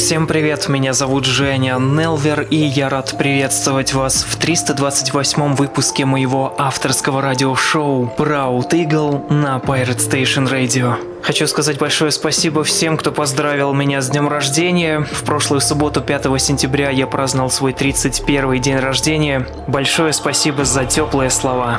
Всем привет, меня зовут Женя Нелвер, и я рад приветствовать вас в 328 выпуске моего авторского радиошоу Proud Eagle на Pirate Station Radio. Хочу сказать большое спасибо всем, кто поздравил меня с днем рождения. В прошлую субботу, 5 сентября, я праздновал свой 31 день рождения. Большое спасибо за теплые слова.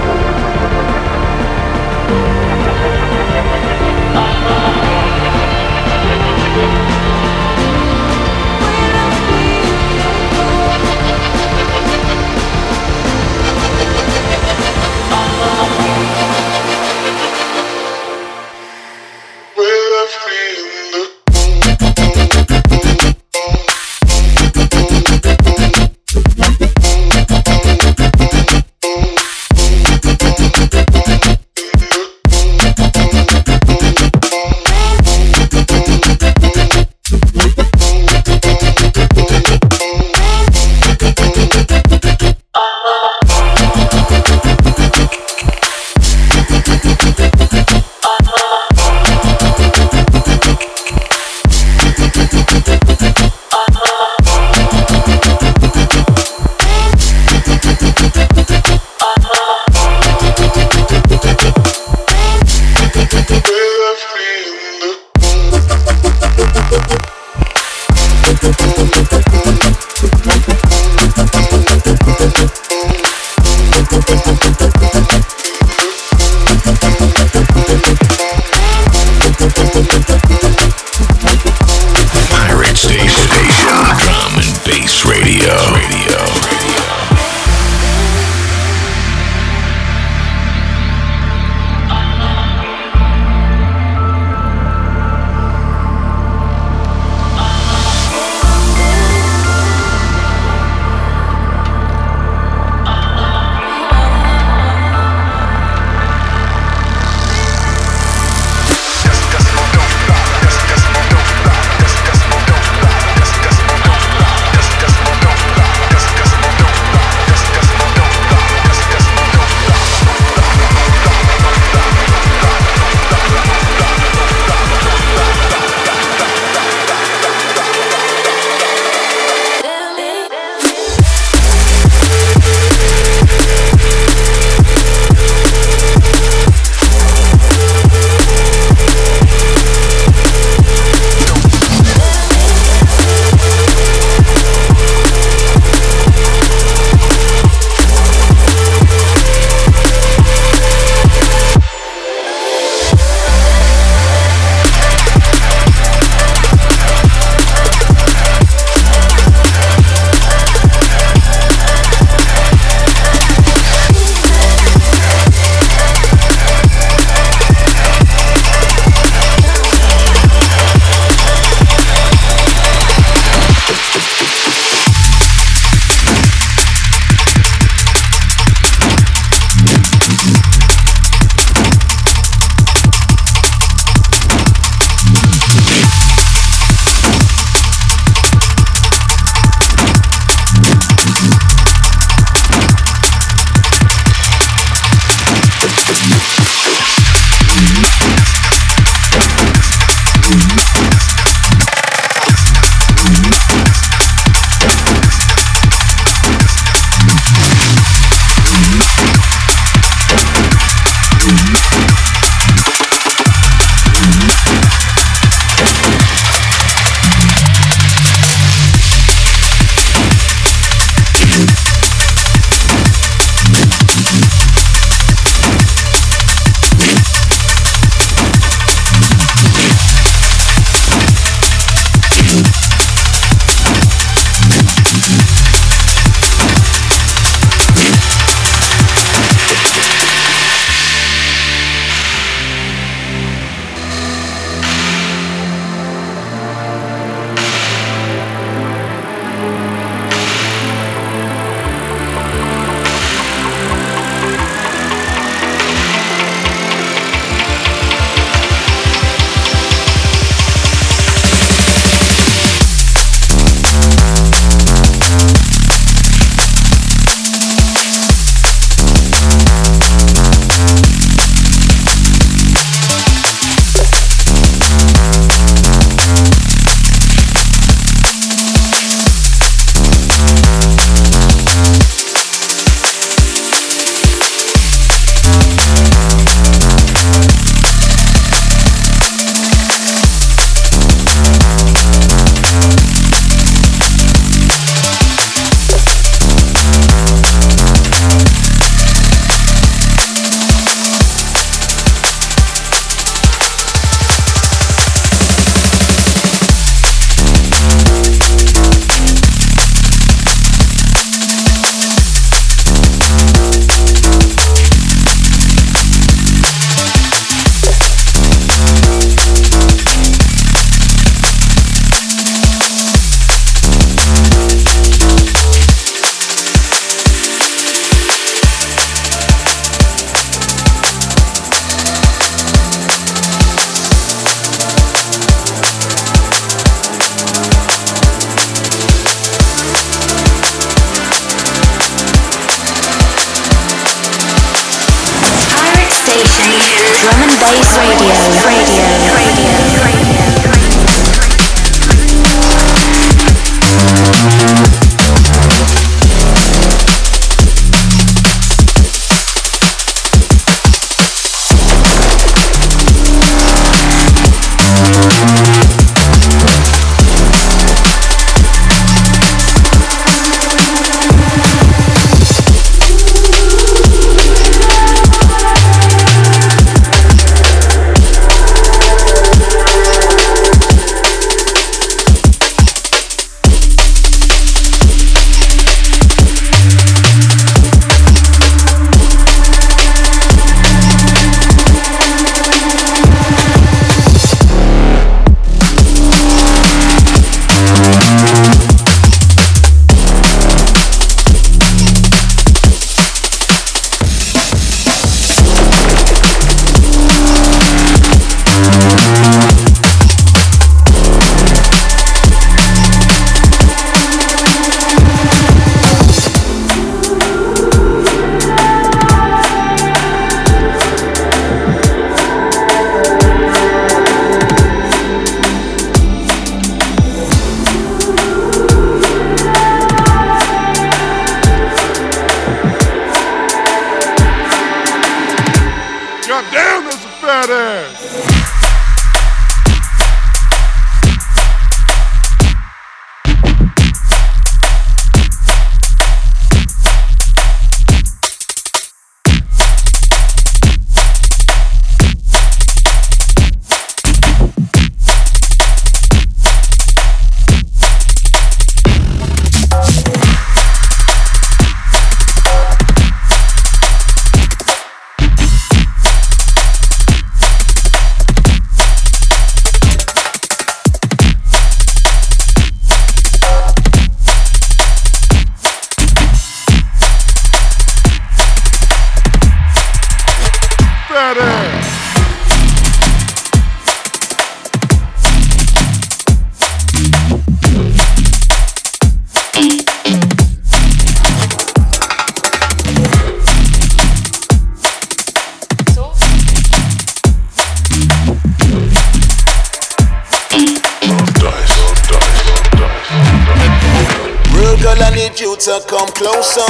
Girl, I need you to come closer.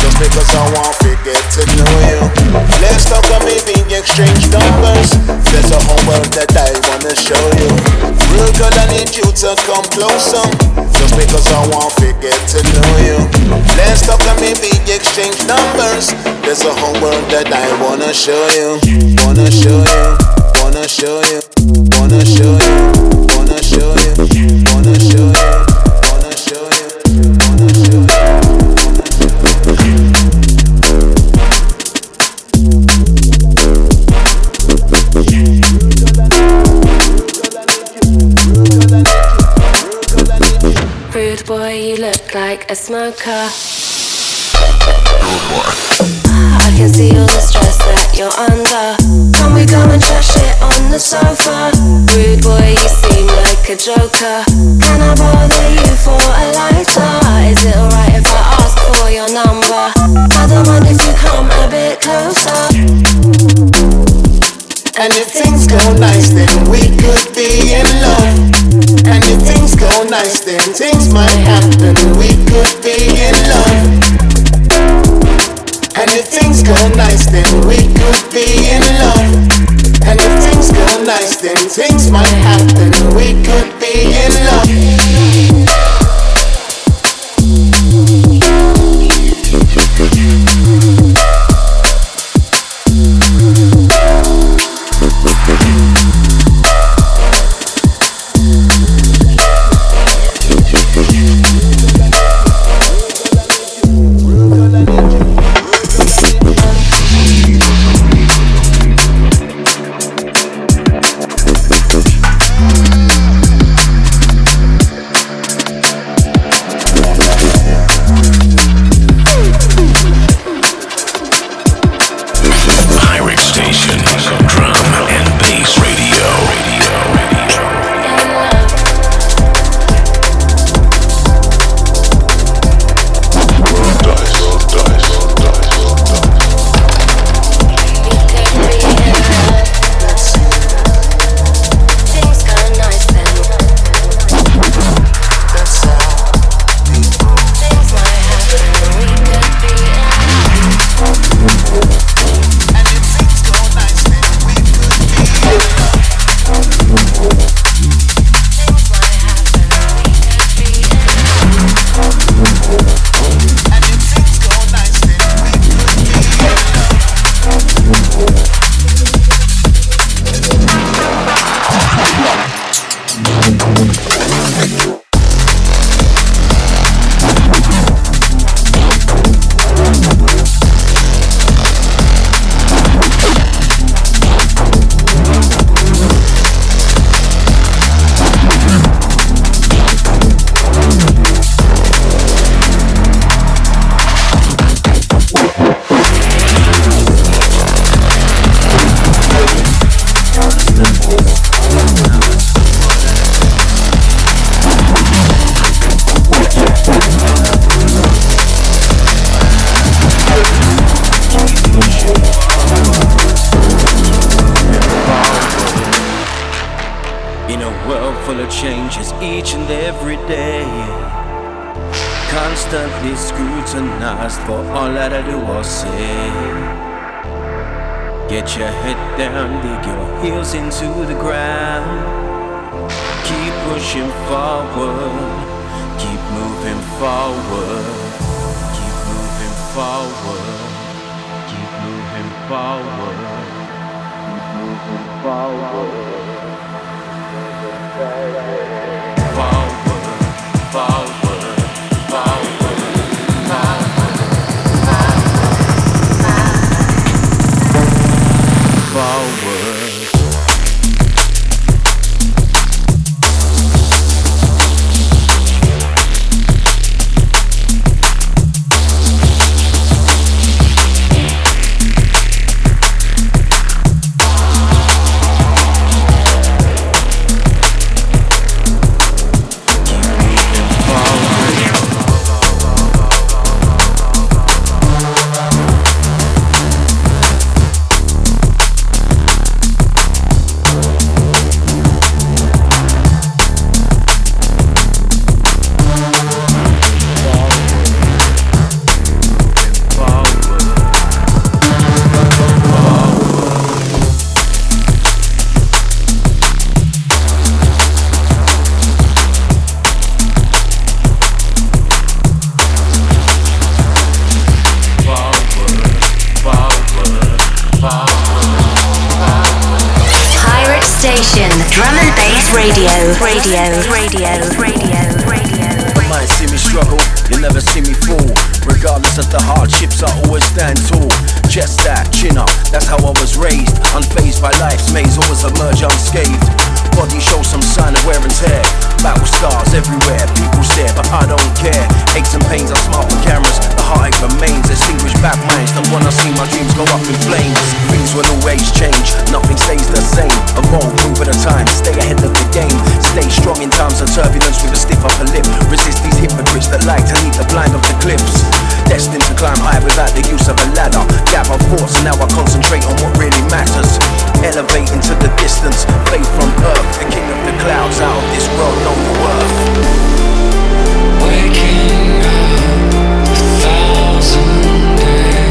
Just because I want to get to know you. Let's talk and maybe exchange numbers. There's a whole world that I wanna show you. Real girl, I need you to come closer. Just because I want to get to know you. Let's talk and maybe exchange numbers. There's a whole world that I wanna show you. Wanna show you. Wanna show you. Wanna show you. like a smoker. I can see all the stress that you're under. Can we go and trash it on the sofa? Rude boy, you seem like a joker. Can I bother you for a lighter? Is it alright if I ask for your number? I don't mind if you come a bit closer. And if things go nice, then we could be in love. And if things go nice, then things might happen. We could be in love. And if things go nice, then we could be in love. And if things go nice, then things might happen. We could be in love. Constantly scrutinized for all that I do or say. Get your head down, dig your heels into the ground. Keep pushing forward, keep moving forward, keep moving forward, keep moving forward, keep moving forward. Forward, emerge unscathed. Body shows some sign of wear and tear. Battle scars everywhere, people stare, but I don't care. Aches and pains, I smile for cameras. The heartache remains, extinguished bad minds. The one I see my dreams go up in flames. Things will always change, nothing stays the same. Evolve move over the time, stay ahead of the game. Stay strong in times of turbulence with a stiff upper lip. Resist these hypocrites that like to lead the blind off the cliffs. Destined to climb high without the use of a ladder. Gather thoughts, now I concentrate on what really matters. Elevate into the distance, faith from earth, the king of the clouds out of this world, know the worth. Waking up, a thousand days.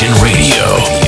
Nation Radio.